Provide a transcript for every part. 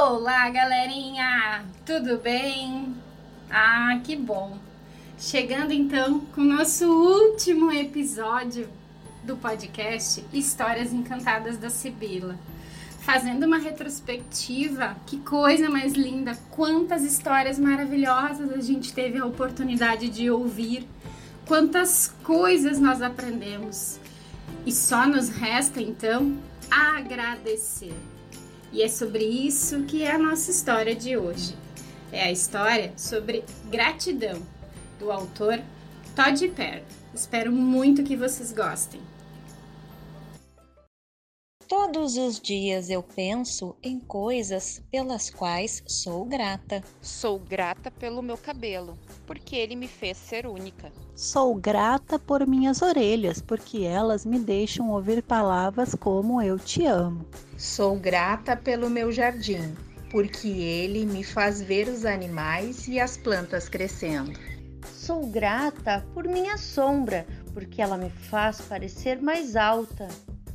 Olá, galerinha! Tudo bem? Ah, que bom! Chegando então com o nosso último episódio do podcast Histórias Encantadas da Sibila. Fazendo uma retrospectiva, que coisa mais linda! Quantas histórias maravilhosas a gente teve a oportunidade de ouvir, quantas coisas nós aprendemos. E só nos resta então agradecer. E é sobre isso que é a nossa história de hoje. É a história sobre gratidão, do autor Todd Per. Espero muito que vocês gostem. Todos os dias eu penso em coisas pelas quais sou grata. Sou grata pelo meu cabelo, porque ele me fez ser única. Sou grata por minhas orelhas, porque elas me deixam ouvir palavras como eu te amo. Sou grata pelo meu jardim, porque ele me faz ver os animais e as plantas crescendo. Sou grata por minha sombra, porque ela me faz parecer mais alta.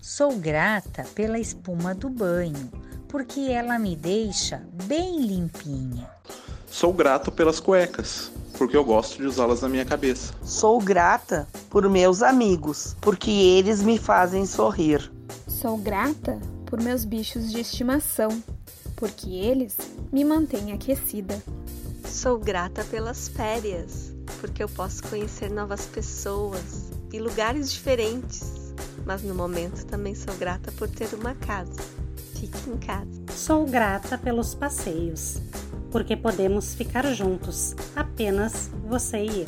Sou grata pela espuma do banho, porque ela me deixa bem limpinha. Sou grato pelas cuecas, porque eu gosto de usá-las na minha cabeça. Sou grata por meus amigos, porque eles me fazem sorrir. Sou grata por meus bichos de estimação, porque eles me mantêm aquecida. Sou grata pelas férias, porque eu posso conhecer novas pessoas e lugares diferentes mas no momento também sou grata por ter uma casa. Fique em casa. Sou grata pelos passeios, porque podemos ficar juntos, apenas você e eu.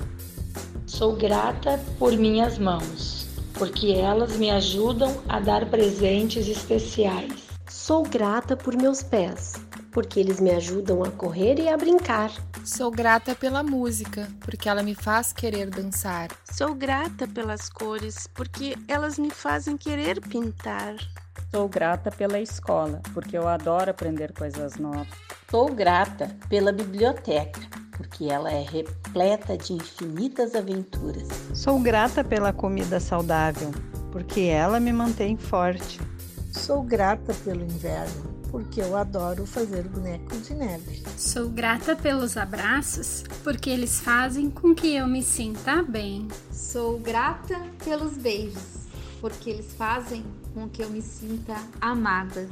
Sou grata por minhas mãos, porque elas me ajudam a dar presentes especiais. Sou grata por meus pés, porque eles me ajudam a correr e a brincar. Sou grata pela música, porque ela me faz querer dançar. Sou grata pelas cores, porque elas me fazem querer pintar. Sou grata pela escola, porque eu adoro aprender coisas novas. Sou grata pela biblioteca, porque ela é repleta de infinitas aventuras. Sou grata pela comida saudável, porque ela me mantém forte. Sou grata pelo inverno, porque eu adoro fazer bonecos de neve. Sou grata pelos abraços, porque eles fazem com que eu me sinta bem. Sou grata pelos beijos, porque eles fazem com que eu me sinta amada.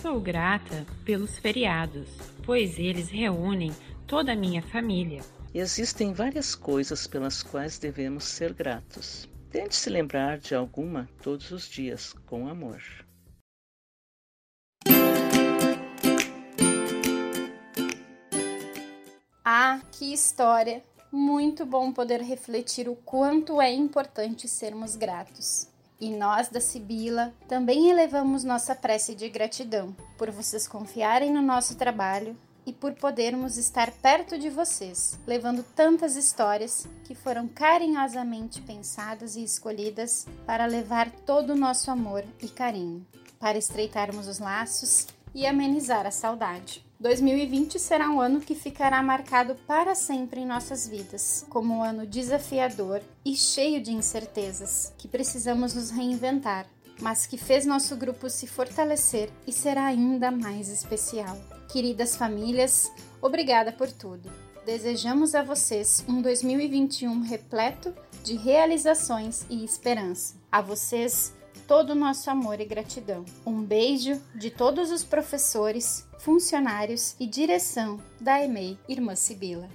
Sou grata pelos feriados, pois eles reúnem toda a minha família. Existem várias coisas pelas quais devemos ser gratos. Tente se lembrar de alguma todos os dias, com amor. Ah, que história! Muito bom poder refletir o quanto é importante sermos gratos. E nós da Sibila também elevamos nossa prece de gratidão por vocês confiarem no nosso trabalho e por podermos estar perto de vocês, levando tantas histórias que foram carinhosamente pensadas e escolhidas para levar todo o nosso amor e carinho, para estreitarmos os laços e amenizar a saudade. 2020 será um ano que ficará marcado para sempre em nossas vidas, como um ano desafiador e cheio de incertezas, que precisamos nos reinventar, mas que fez nosso grupo se fortalecer e será ainda mais especial. Queridas famílias, obrigada por tudo. Desejamos a vocês um 2021 repleto de realizações e esperança. A vocês, todo o nosso amor e gratidão. Um beijo de todos os professores, funcionários e direção da EMEI Irmã Sibila.